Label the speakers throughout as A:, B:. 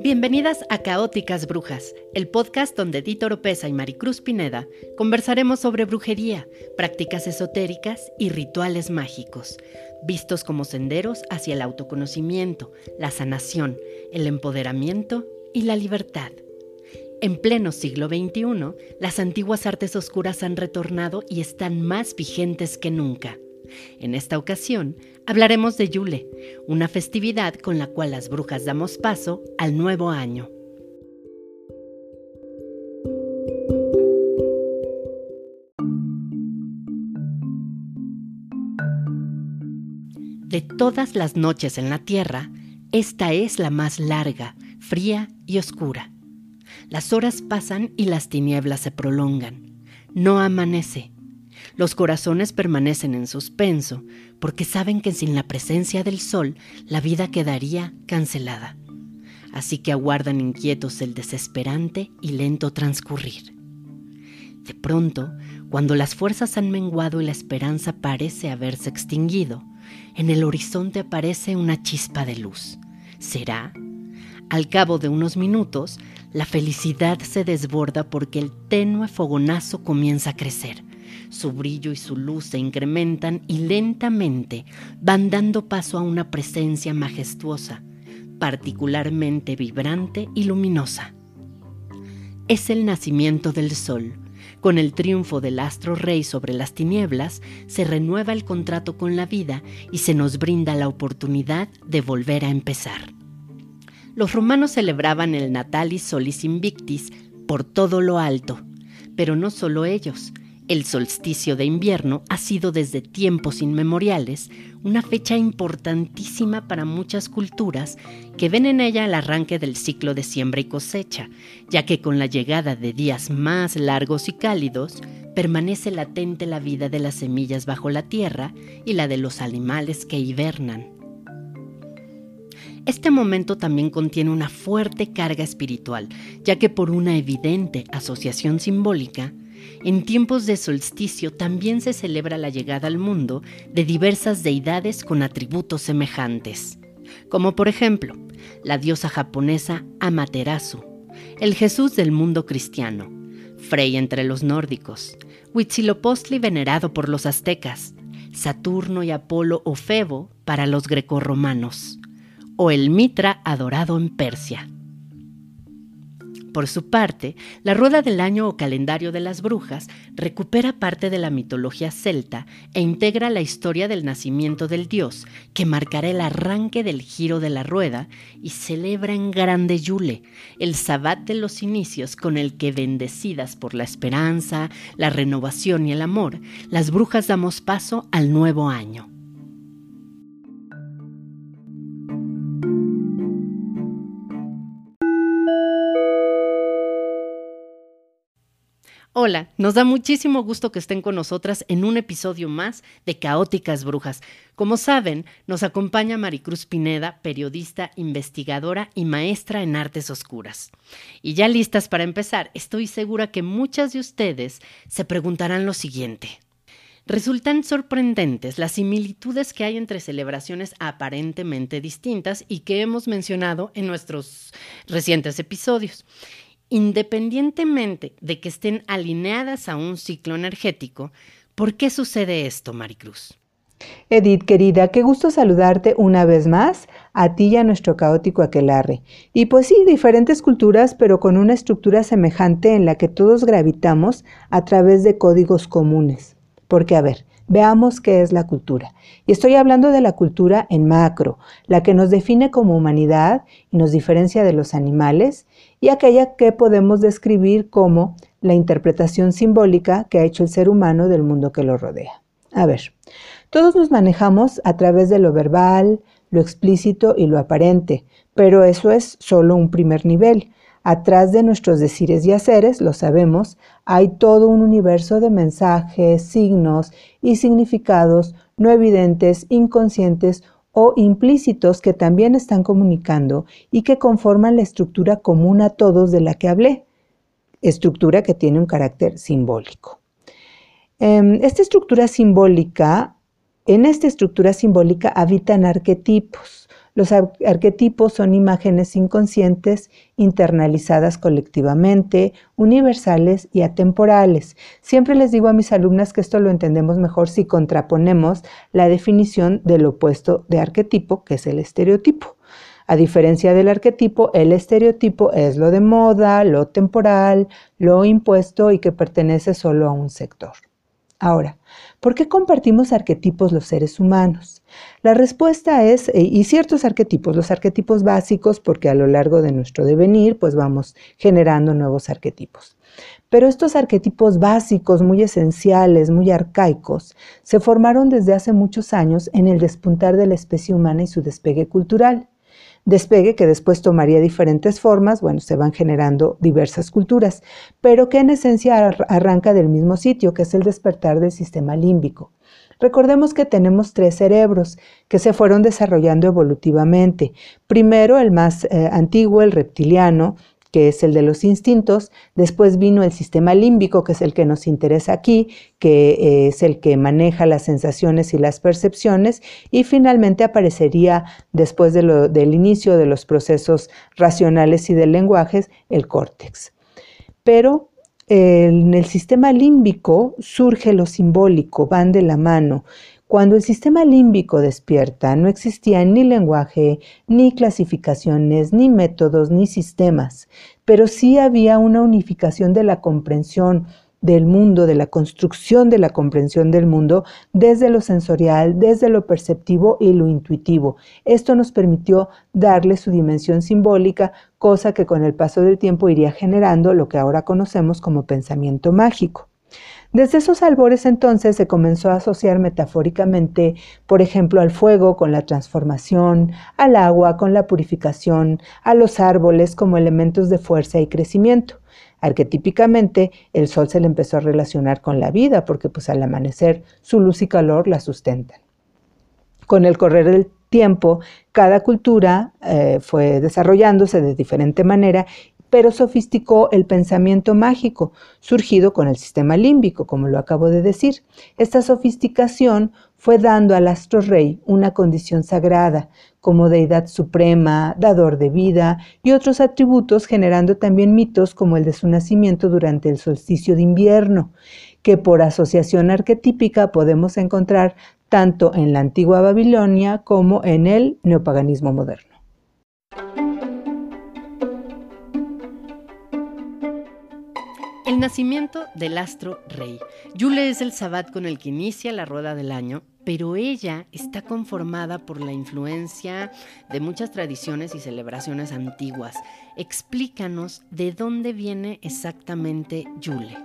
A: Bienvenidas a Caóticas Brujas, el podcast donde Dito Oropesa y Maricruz Pineda conversaremos sobre brujería, prácticas esotéricas y rituales mágicos, vistos como senderos hacia el autoconocimiento, la sanación, el empoderamiento y la libertad. En pleno siglo XXI, las antiguas artes oscuras han retornado y están más vigentes que nunca. En esta ocasión hablaremos de Yule, una festividad con la cual las brujas damos paso al nuevo año. De todas las noches en la Tierra, esta es la más larga, fría y oscura. Las horas pasan y las tinieblas se prolongan. No amanece los corazones permanecen en suspenso porque saben que sin la presencia del sol la vida quedaría cancelada. Así que aguardan inquietos el desesperante y lento transcurrir. De pronto, cuando las fuerzas han menguado y la esperanza parece haberse extinguido, en el horizonte aparece una chispa de luz. ¿Será? Al cabo de unos minutos, la felicidad se desborda porque el tenue fogonazo comienza a crecer su brillo y su luz se incrementan y lentamente van dando paso a una presencia majestuosa, particularmente vibrante y luminosa. Es el nacimiento del sol. Con el triunfo del astro rey sobre las tinieblas, se renueva el contrato con la vida y se nos brinda la oportunidad de volver a empezar. Los romanos celebraban el Natalis Solis Invictis por todo lo alto, pero no solo ellos, el solsticio de invierno ha sido desde tiempos inmemoriales una fecha importantísima para muchas culturas que ven en ella el arranque del ciclo de siembra y cosecha, ya que con la llegada de días más largos y cálidos, permanece latente la vida de las semillas bajo la tierra y la de los animales que hibernan. Este momento también contiene una fuerte carga espiritual, ya que por una evidente asociación simbólica, en tiempos de solsticio también se celebra la llegada al mundo de diversas deidades con atributos semejantes, como por ejemplo la diosa japonesa Amaterasu, el Jesús del mundo cristiano, Frey entre los nórdicos, Huitzilopochtli venerado por los aztecas, Saturno y Apolo o Febo para los grecorromanos, o el Mitra adorado en Persia. Por su parte, la rueda del año o calendario de las brujas recupera parte de la mitología celta e integra la historia del nacimiento del dios, que marcará el arranque del giro de la rueda y celebra en grande Yule, el sabbat de los inicios con el que bendecidas por la esperanza, la renovación y el amor, las brujas damos paso al nuevo año. Hola, nos da muchísimo gusto que estén con nosotras en un episodio más de Caóticas Brujas. Como saben, nos acompaña Maricruz Pineda, periodista, investigadora y maestra en artes oscuras. Y ya listas para empezar, estoy segura que muchas de ustedes se preguntarán lo siguiente. Resultan sorprendentes las similitudes que hay entre celebraciones aparentemente distintas y que hemos mencionado en nuestros recientes episodios. Independientemente de que estén alineadas a un ciclo energético, ¿por qué sucede esto, Maricruz?
B: Edith, querida, qué gusto saludarte una vez más, a ti y a nuestro caótico aquelarre. Y pues sí, diferentes culturas, pero con una estructura semejante en la que todos gravitamos a través de códigos comunes. Porque, a ver, Veamos qué es la cultura. Y estoy hablando de la cultura en macro, la que nos define como humanidad y nos diferencia de los animales, y aquella que podemos describir como la interpretación simbólica que ha hecho el ser humano del mundo que lo rodea. A ver, todos nos manejamos a través de lo verbal, lo explícito y lo aparente, pero eso es solo un primer nivel. Atrás de nuestros decires y haceres, lo sabemos, hay todo un universo de mensajes, signos y significados no evidentes, inconscientes o implícitos que también están comunicando y que conforman la estructura común a todos de la que hablé, estructura que tiene un carácter simbólico. Em, esta estructura simbólica, en esta estructura simbólica habitan arquetipos, Los arquetipos son imágenes inconscientes internalizadas colectivamente, universales y atemporales. Siempre les digo a mis alumnas que esto lo entendemos mejor si contraponemos la definición del opuesto de arquetipo, que es el estereotipo. A diferencia del arquetipo, el estereotipo es lo de moda, lo temporal, lo impuesto y que pertenece solo a un sector. Ahora, ¿por qué compartimos arquetipos los seres humanos? La respuesta es, eh, y ciertos arquetipos, los arquetipos básicos, porque a lo largo de nuestro devenir, pues vamos generando nuevos arquetipos. Pero estos arquetipos básicos, muy esenciales, muy arcaicos, se formaron desde hace muchos años en el despuntar de la especie humana y su despegue cultural despegue que después tomaría diferentes formas, bueno, se van generando diversas culturas, pero que en esencia arranca del mismo sitio, que es el despertar del sistema límbico. Recordemos que tenemos tres cerebros que se fueron desarrollando evolutivamente. Primero el más eh, antiguo, el reptiliano, que es el de los instintos, después vino el sistema límbico, que es el que nos interesa aquí, que eh, es el que maneja las sensaciones y las percepciones, y finalmente aparecería después del inicio de los procesos racionales y del lenguaje, el córtex. Pero en el sistema límbico surge lo simbólico, van de la mano. Cuando el sistema límbico despierta, no existía ni lenguaje, ni clasificaciones, ni métodos, ni sistemas, pero sí había una unificación de la comprensión del mundo, de la construcción de la comprensión del mundo desde lo sensorial, desde lo perceptivo y lo intuitivo. Esto nos permitió darle su dimensión simbólica, cosa que con el paso del tiempo iría generando lo que ahora conocemos como pensamiento mágico. Desde esos albores entonces se comenzó a asociar metafóricamente, por ejemplo, al fuego con la transformación, al agua con la purificación, a los árboles como elementos de fuerza y crecimiento. Arquetípicamente, el sol se le empezó a relacionar con la vida porque pues al amanecer su luz y calor la sustentan. Con el correr del tiempo, cada cultura eh, fue desarrollándose de diferente manera pero sofisticó el pensamiento mágico, surgido con el sistema límbico, como lo acabo de decir. Esta sofisticación fue dando al astro rey una condición sagrada, como deidad suprema, dador de vida y otros atributos, generando también mitos como el de su nacimiento durante el solsticio de invierno, que por asociación arquetípica podemos encontrar tanto en la antigua Babilonia como en el neopaganismo moderno.
A: Nacimiento del astro rey. Yule es el sabbat con el que inicia la rueda del año, pero ella está conformada por la influencia de muchas tradiciones y celebraciones antiguas. Explícanos de dónde viene exactamente Yule.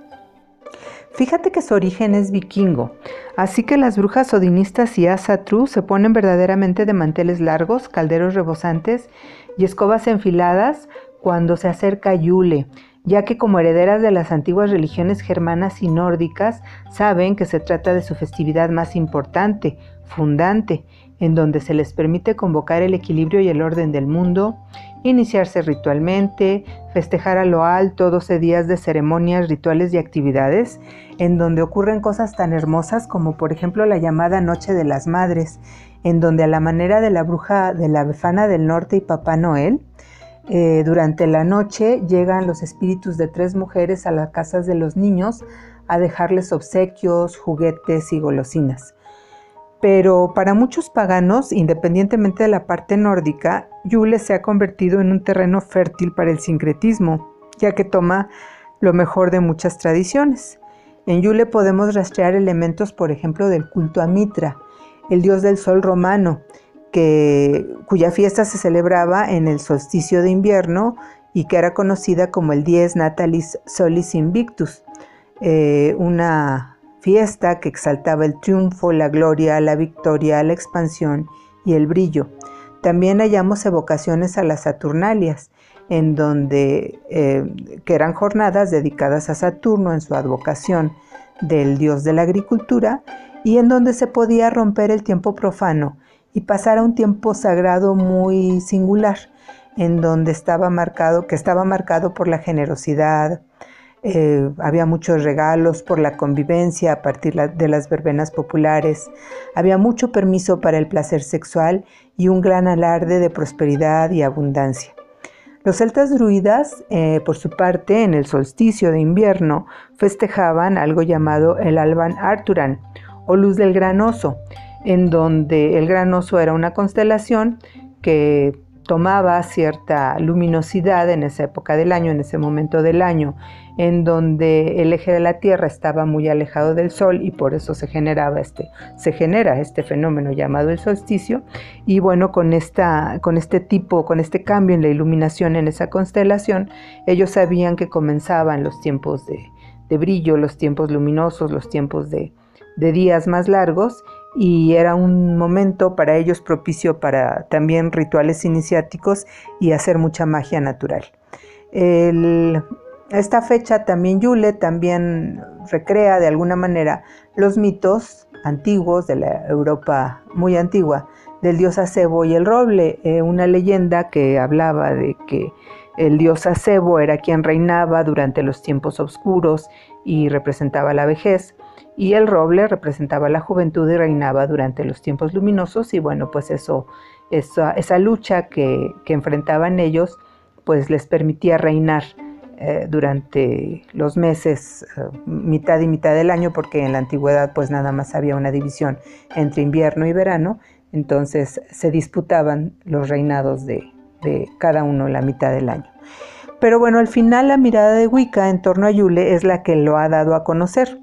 B: Fíjate que su origen es vikingo, así que las brujas odinistas y Asatru se ponen verdaderamente de manteles largos, calderos rebosantes y escobas enfiladas cuando se acerca Yule ya que como herederas de las antiguas religiones germanas y nórdicas saben que se trata de su festividad más importante, fundante, en donde se les permite convocar el equilibrio y el orden del mundo, iniciarse ritualmente, festejar a lo alto 12 días de ceremonias, rituales y actividades, en donde ocurren cosas tan hermosas como por ejemplo la llamada Noche de las Madres, en donde a la manera de la bruja de la Befana del Norte y Papá Noel, eh, durante la noche llegan los espíritus de tres mujeres a las casas de los niños a dejarles obsequios, juguetes y golosinas. Pero para muchos paganos, independientemente de la parte nórdica, Yule se ha convertido en un terreno fértil para el sincretismo, ya que toma lo mejor de muchas tradiciones. En Yule podemos rastrear elementos, por ejemplo, del culto a Mitra, el dios del sol romano, cuya fiesta se celebraba en el solsticio de invierno y que era conocida como el Dies Natalis Solis Invictus, eh, una fiesta que exaltaba el triunfo, la gloria, la victoria, la expansión y el brillo. También hallamos evocaciones a las Saturnalias, en donde, eh, que eran jornadas dedicadas a Saturno en su advocación del dios de la agricultura y en donde se podía romper el tiempo profano y pasar a un tiempo sagrado muy singular, en donde estaba marcado, que estaba marcado por la generosidad, eh, había muchos regalos por la convivencia a partir de las verbenas populares, había mucho permiso para el placer sexual y un gran alarde de prosperidad y abundancia. Los celtas druidas, eh, por su parte, en el solsticio de invierno, festejaban algo llamado el Alban Arturan o luz del gran oso, en donde el gran oso era una constelación que tomaba cierta luminosidad en esa época del año, en ese momento del año, en donde el eje de la Tierra estaba muy alejado del Sol y por eso se generaba este, se genera este fenómeno llamado el solsticio. Y bueno, con, esta, con este tipo, con este cambio en la iluminación en esa constelación, ellos sabían que comenzaban los tiempos de, brillo, los tiempos luminosos, los tiempos de, de días más largos y era un momento para ellos propicio para también rituales iniciáticos y hacer mucha magia natural. esta fecha también Yule también recrea de alguna manera los mitos antiguos de la Europa muy antigua del dios Acebo y el roble, eh, una leyenda que hablaba de que el dios Acebo era quien reinaba durante los tiempos oscuros y representaba la vejez y el roble representaba la juventud y reinaba durante los tiempos luminosos y bueno, pues eso, esa, lucha que, enfrentaban ellos, pues les permitía reinar eh, durante los meses, eh, mitad y mitad del año, porque en la antigüedad pues nada más había una división entre invierno y verano, entonces se disputaban los reinados de, de cada uno la mitad del año. Pero bueno, al final la mirada de Wicca en torno a Yule es la que lo ha dado a conocer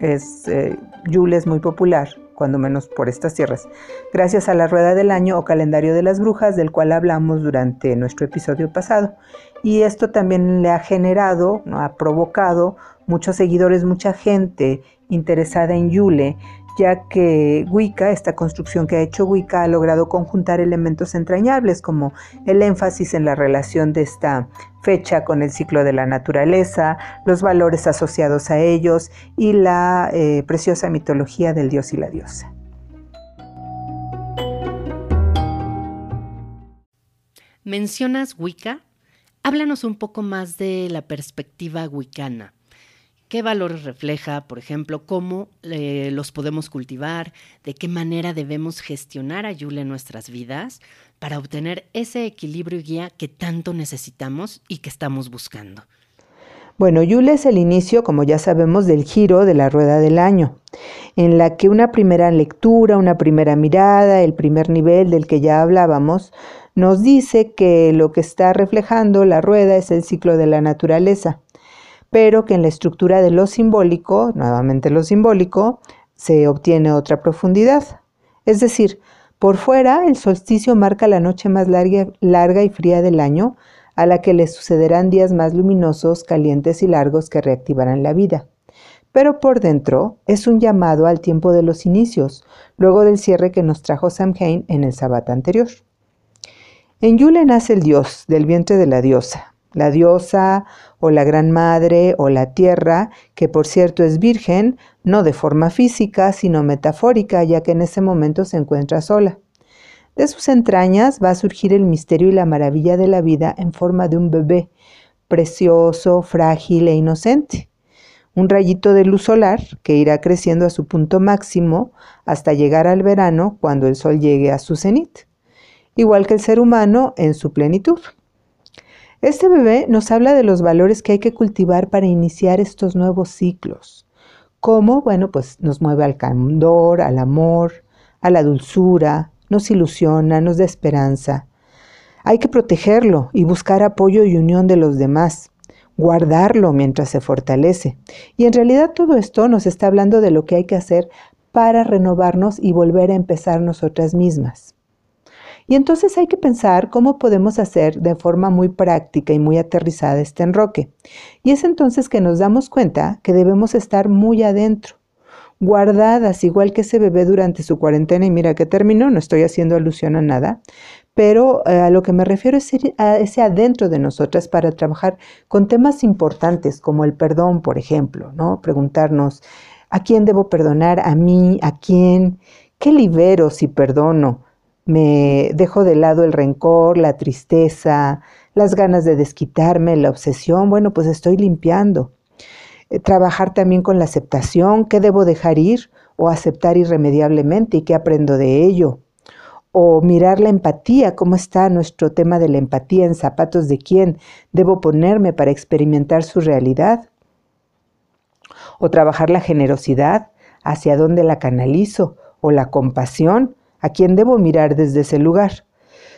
B: es, eh, Yule es muy popular, cuando menos por estas tierras, gracias a la rueda del año o calendario de las brujas, del cual hablamos durante nuestro episodio pasado. Y esto también le ha generado, ha provocado muchos seguidores, mucha gente interesada en Yule, ya que Wicca, esta construcción que ha hecho Wicca, ha logrado conjuntar elementos entrañables como el énfasis en la relación de esta fecha con el ciclo de la naturaleza, los valores asociados a ellos y la eh, preciosa mitología del dios y la diosa.
A: Mencionas Wicca. Háblanos un poco más de la perspectiva wicana qué valores refleja, por ejemplo, cómo eh, los podemos cultivar, de qué manera debemos gestionar a Yule en nuestras vidas para obtener ese equilibrio y guía que tanto necesitamos y que estamos buscando.
B: Bueno, Yule es el inicio, como ya sabemos, del giro de la rueda del año, en la que una primera lectura, una primera mirada, el primer nivel del que ya hablábamos, nos dice que lo que está reflejando la rueda es el ciclo de la naturaleza pero que en la estructura de lo simbólico, nuevamente lo simbólico, se obtiene otra profundidad. Es decir, por fuera el solsticio marca la noche más larga, y fría del año, a la que le sucederán días más luminosos, calientes y largos que reactivarán la vida. Pero por dentro es un llamado al tiempo de los inicios, luego del cierre que nos trajo Samhain en el sabbat anterior. En Yule nace el dios, del vientre de la diosa, la diosa o la Gran Madre o la Tierra, que por cierto es virgen, no de forma física, sino metafórica, ya que en ese momento se encuentra sola. De sus entrañas va a surgir el misterio y la maravilla de la vida en forma de un bebé, precioso, frágil e inocente. Un rayito de luz solar que irá creciendo a su punto máximo hasta llegar al verano cuando el sol llegue a su cenit, igual que el ser humano en su plenitud. Este bebé nos habla de los valores que hay que cultivar para iniciar estos nuevos ciclos. ¿Cómo? Bueno, pues nos mueve al candor, al amor, a la dulzura, nos ilusiona, nos da esperanza. Hay que protegerlo y buscar apoyo y unión de los demás, guardarlo mientras se fortalece. Y en realidad todo esto nos está hablando de lo que hay que hacer para renovarnos y volver a empezar nosotras mismas. Y entonces hay que pensar cómo podemos hacer de forma muy práctica y muy aterrizada este enroque. Y es entonces que nos damos cuenta que debemos estar muy adentro, guardadas igual que ese bebé durante su cuarentena. Y mira que terminó, no estoy haciendo alusión a nada, pero eh, a lo que me refiero es a ese adentro de nosotras para trabajar con temas importantes como el perdón, por ejemplo, ¿no? Preguntarnos, ¿a quién debo perdonar? ¿A mí? ¿A quién? ¿Qué libero si perdono? Me dejo de lado el rencor, la tristeza, las ganas de desquitarme, la obsesión. Bueno, pues estoy limpiando. Eh, trabajar también con la aceptación, qué debo dejar ir o aceptar irremediablemente y qué aprendo de ello. O mirar la empatía, cómo está nuestro tema de la empatía en zapatos de quién debo ponerme para experimentar su realidad. O trabajar la generosidad, hacia dónde la canalizo, o la compasión, a quién debo mirar desde ese lugar.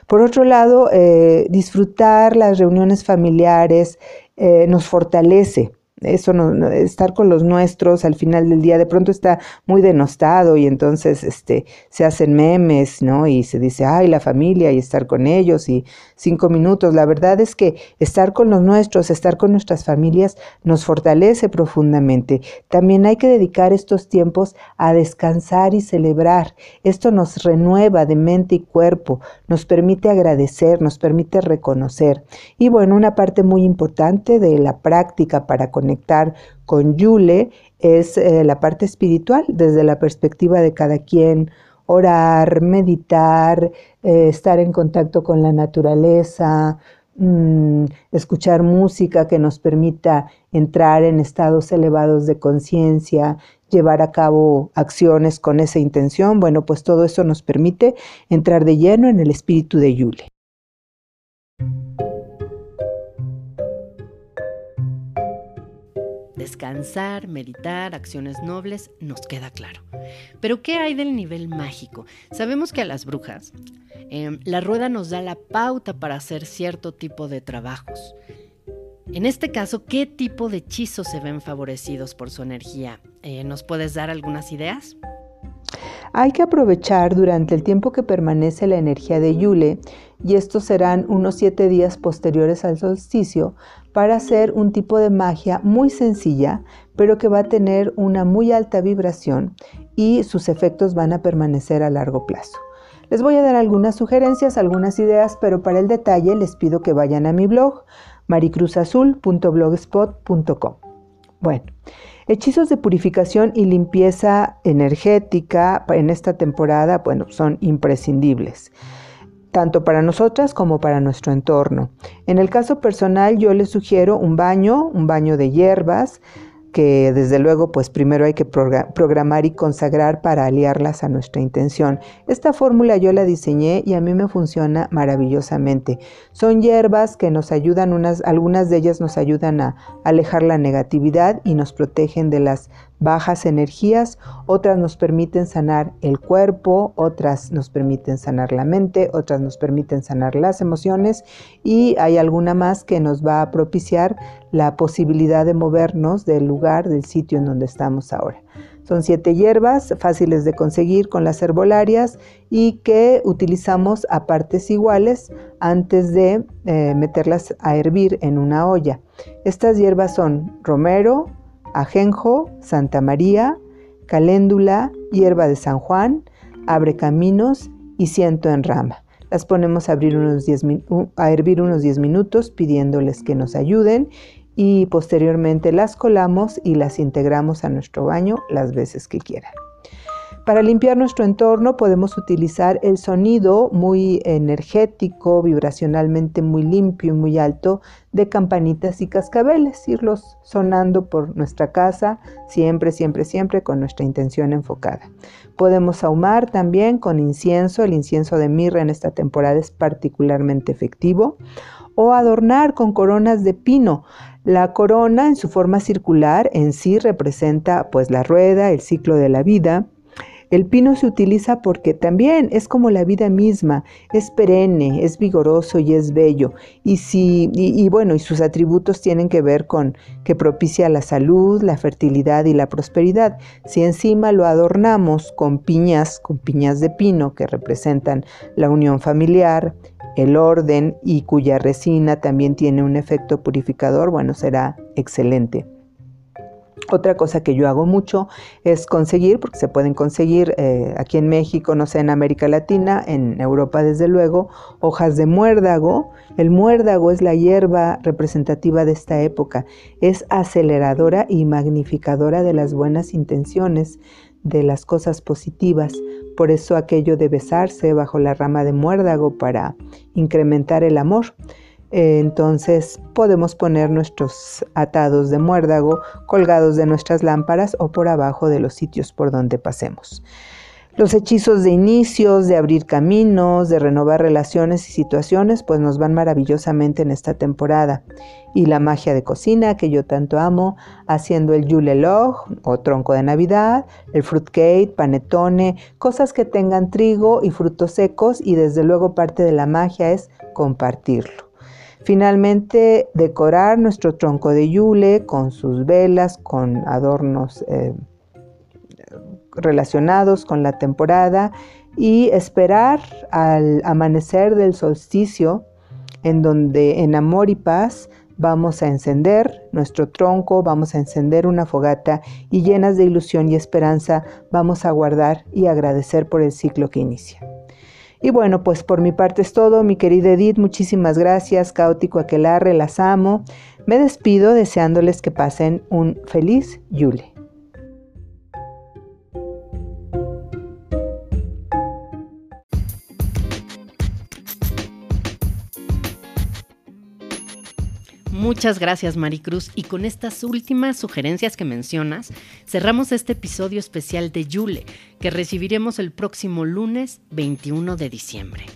B: Por otro lado, eh, disfrutar las reuniones familiares eh, nos fortalece eso no, estar con los nuestros al final del día de pronto está muy denostado y entonces este se hacen memes no y se dice ay la familia y estar con ellos y cinco minutos. La verdad es que estar con los nuestros estar con nuestras familias nos fortalece profundamente. También hay que dedicar estos tiempos a descansar y celebrar. Esto nos renueva de mente y cuerpo nos permite agradecer nos permite reconocer. Y bueno una parte muy importante de la práctica para conectar con Yule es eh, la parte espiritual desde la perspectiva de cada quien, orar, meditar, eh, estar en contacto con la naturaleza, mm, escuchar música que nos permita entrar en estados elevados de conciencia, llevar a cabo acciones con esa intención, bueno, pues todo eso nos permite entrar de lleno en el espíritu de Yule.
A: Descansar, meditar, acciones nobles, nos queda claro. Pero ¿qué hay del nivel mágico? Sabemos que a las brujas em, la rueda nos da la pauta para hacer cierto tipo de trabajos. En este caso, ¿qué tipo de hechizos se ven favorecidos por su energía? Eh, ¿Nos puedes dar algunas ideas?
B: Hay que aprovechar durante el tiempo que permanece la energía de Yule, y estos serán unos siete días posteriores al solsticio, para hacer un tipo de magia muy sencilla, pero que va a tener una muy alta vibración y sus efectos van a permanecer a largo plazo. Les voy a dar algunas sugerencias, algunas ideas, pero para el detalle les pido que vayan a mi blog maricruzazul.blogspot.com. Bueno, hechizos de purificación y limpieza energética en esta temporada, bueno, son imprescindibles tanto para nosotras como para nuestro entorno. En el caso personal yo les sugiero un baño, un baño de hierbas, que desde luego pues primero hay que programar y consagrar para aliarlas a nuestra intención. Esta fórmula yo la diseñé y a mí me funciona maravillosamente. Son hierbas que nos ayudan, unas, algunas de ellas nos ayudan a alejar la negatividad y nos protegen de las bajas energías, otras nos permiten sanar el cuerpo, otras nos permiten sanar la mente, otras nos permiten sanar las emociones y hay alguna más que nos va a propiciar la posibilidad de movernos del lugar, del sitio en donde estamos ahora. Son siete hierbas fáciles de conseguir con las herbolarias y que utilizamos a partes iguales antes de eh, meterlas a hervir en una olla. Estas hierbas son romero, ajenjo, Santa María, caléndula, hierba de San Juan, abre caminos y ciento en rama. Las ponemos a, abrir unos a hervir unos 10 minutos pidiéndoles que nos ayuden y posteriormente las colamos y las integramos a nuestro baño las veces que quieran. Para limpiar nuestro entorno podemos utilizar el sonido muy energético, vibracionalmente muy limpio y muy alto de campanitas y cascabeles, irlos sonando por nuestra casa siempre, siempre, siempre con nuestra intención enfocada. Podemos ahumar también con incienso, el incienso de mirra en esta temporada es particularmente efectivo, o adornar con coronas de pino. La corona en su forma circular en sí representa pues la rueda, el ciclo de la vida, el pino se utiliza porque también es como la vida misma, es perenne, es vigoroso y es bello. Y, si, y, bueno, y sus atributos tienen que ver con que propicia la salud, la fertilidad y la prosperidad. Si encima lo adornamos con piñas, con piñas de pino que representan la unión familiar, el orden y cuya resina también tiene un efecto purificador, bueno, será excelente. Otra cosa que yo hago mucho es conseguir, porque se pueden conseguir eh, aquí en México, no sé, en América Latina, en Europa desde luego, hojas de muérdago. El muérdago es la hierba representativa de esta época. Es aceleradora y magnificadora de las buenas intenciones, de las cosas positivas. Por eso aquello de besarse bajo la rama de muérdago para incrementar el amor. eh, entonces podemos poner nuestros atados de muérdago colgados de nuestras lámparas o por abajo de los sitios por donde pasemos. Los hechizos de inicios, de abrir caminos, de renovar relaciones y situaciones, pues nos van maravillosamente en esta temporada. Y la magia de cocina que yo tanto amo, haciendo el Yule Log o tronco de Navidad, el fruitcake, panetone, cosas que tengan trigo y frutos secos y desde luego parte de la magia es compartirlo. Finalmente, decorar nuestro tronco de yule con sus velas, con adornos eh, relacionados con la temporada y esperar al amanecer del solsticio en donde en amor y paz vamos a encender nuestro tronco, vamos a encender una fogata y llenas de ilusión y esperanza vamos a guardar y agradecer por el ciclo que inicia. Y bueno, pues por mi parte es todo, mi querida Edith, muchísimas gracias, Caótico Aquelarre, las amo. Me despido deseándoles que pasen un feliz Yule.
A: Muchas gracias Maricruz y con estas últimas sugerencias que mencionas, cerramos este episodio especial de Yule que recibiremos el próximo lunes 21 de diciembre.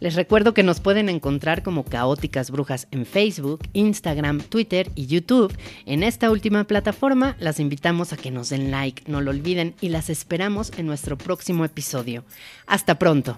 A: Les recuerdo que nos pueden encontrar como Caóticas Brujas en Facebook, Instagram, Twitter y YouTube. En esta última plataforma las invitamos a que nos den like, no lo olviden y las esperamos en nuestro próximo episodio. Hasta pronto.